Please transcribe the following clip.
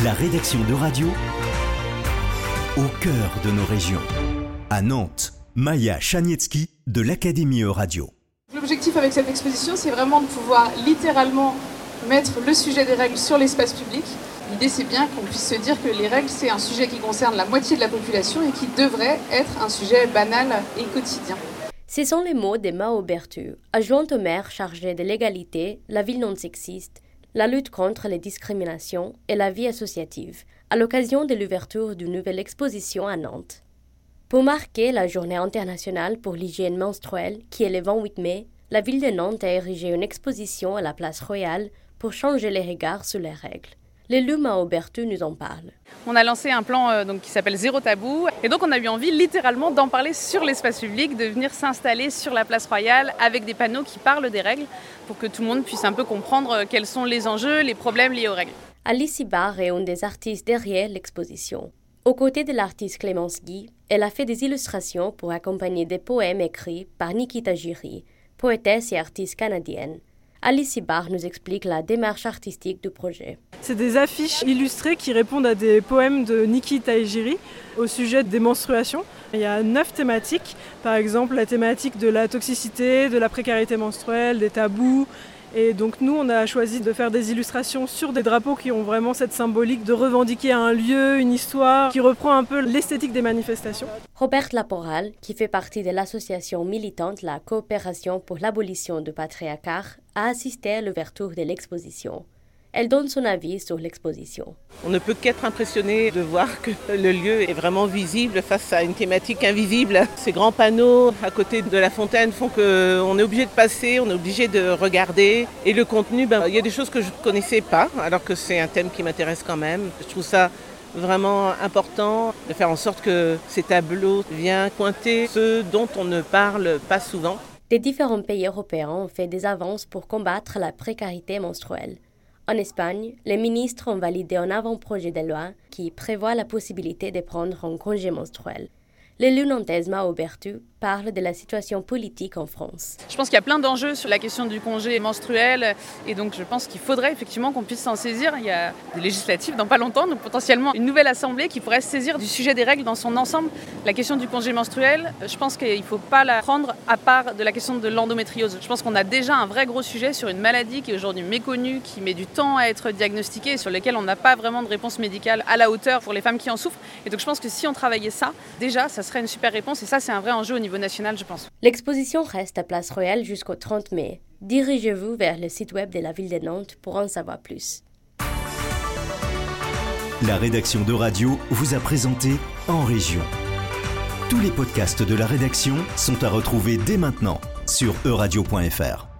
La rédaction de radio au cœur de nos régions. À Nantes, Maya Chanietsky de l'Académie Euradio. L'objectif avec cette exposition, c'est vraiment de pouvoir littéralement mettre le sujet des règles sur l'espace public. L'idée, c'est bien qu'on puisse se dire que les règles, c'est un sujet qui concerne la moitié de la population et qui devrait être un sujet banal et quotidien. Ce sont les mots de Mao Berthu, adjointe au maire chargé de l'égalité, la ville non sexiste, la lutte contre les discriminations et la vie associative, à l'occasion de l'ouverture d'une nouvelle exposition à Nantes. Pour marquer la journée internationale pour l'hygiène menstruelle, qui est le 28 mai, la ville de Nantes a érigé une exposition à la place royale pour changer les regards sur les règles. L'élu Mao Berthu nous en parle. On a lancé un plan euh, donc, qui s'appelle Zéro Tabou. Et donc, on a eu envie littéralement d'en parler sur l'espace public, de venir s'installer sur la place royale avec des panneaux qui parlent des règles pour que tout le monde puisse un peu comprendre euh, quels sont les enjeux, les problèmes liés aux règles. Alice Ibar est une des artistes derrière l'exposition. Aux côtés de l'artiste Clémence Guy, elle a fait des illustrations pour accompagner des poèmes écrits par Nikita Giri, poétesse et artiste canadienne. Alice Ibar nous explique la démarche artistique du projet. C'est des affiches illustrées qui répondent à des poèmes de Niki Taejiri au sujet des menstruations. Il y a neuf thématiques, par exemple la thématique de la toxicité, de la précarité menstruelle, des tabous, et donc nous, on a choisi de faire des illustrations sur des drapeaux qui ont vraiment cette symbolique de revendiquer un lieu, une histoire, qui reprend un peu l'esthétique des manifestations. Robert Laporal, qui fait partie de l'association militante La Coopération pour l'abolition du patriarcat, a assisté à l'ouverture de l'exposition. Elle donne son avis sur l'exposition. On ne peut qu'être impressionné de voir que le lieu est vraiment visible face à une thématique invisible. Ces grands panneaux à côté de la fontaine font qu'on est obligé de passer, on est obligé de regarder. Et le contenu, ben, il y a des choses que je ne connaissais pas, alors que c'est un thème qui m'intéresse quand même. Je trouve ça vraiment important de faire en sorte que ces tableaux viennent pointer ce dont on ne parle pas souvent. Les différents pays européens ont fait des avances pour combattre la précarité menstruelle. En Espagne, les ministres ont validé un avant-projet de loi qui prévoit la possibilité de prendre un congé menstruel. L'élu nantaise Mao Bertu parle de la situation politique en France. Je pense qu'il y a plein d'enjeux sur la question du congé menstruel et donc je pense qu'il faudrait effectivement qu'on puisse s'en saisir. Il y a des législatives dans pas longtemps, donc potentiellement une nouvelle assemblée qui pourrait se saisir du sujet des règles dans son ensemble. La question du congé menstruel, je pense qu'il ne faut pas la prendre à part de la question de l'endométriose. Je pense qu'on a déjà un vrai gros sujet sur une maladie qui est aujourd'hui méconnue, qui met du temps à être diagnostiquée et sur laquelle on n'a pas vraiment de réponse médicale à la hauteur pour les femmes qui en souffrent. Et donc je pense que si on travaillait ça, déjà, ça serait une super réponse et ça c'est un vrai enjeu au niveau national, je pense. L'exposition reste à Place Royale jusqu'au 30 mai. Dirigez-vous vers le site web de la ville de Nantes pour en savoir plus. La rédaction de radio vous a présenté En Région. Tous les podcasts de la rédaction sont à retrouver dès maintenant sur euradio.fr.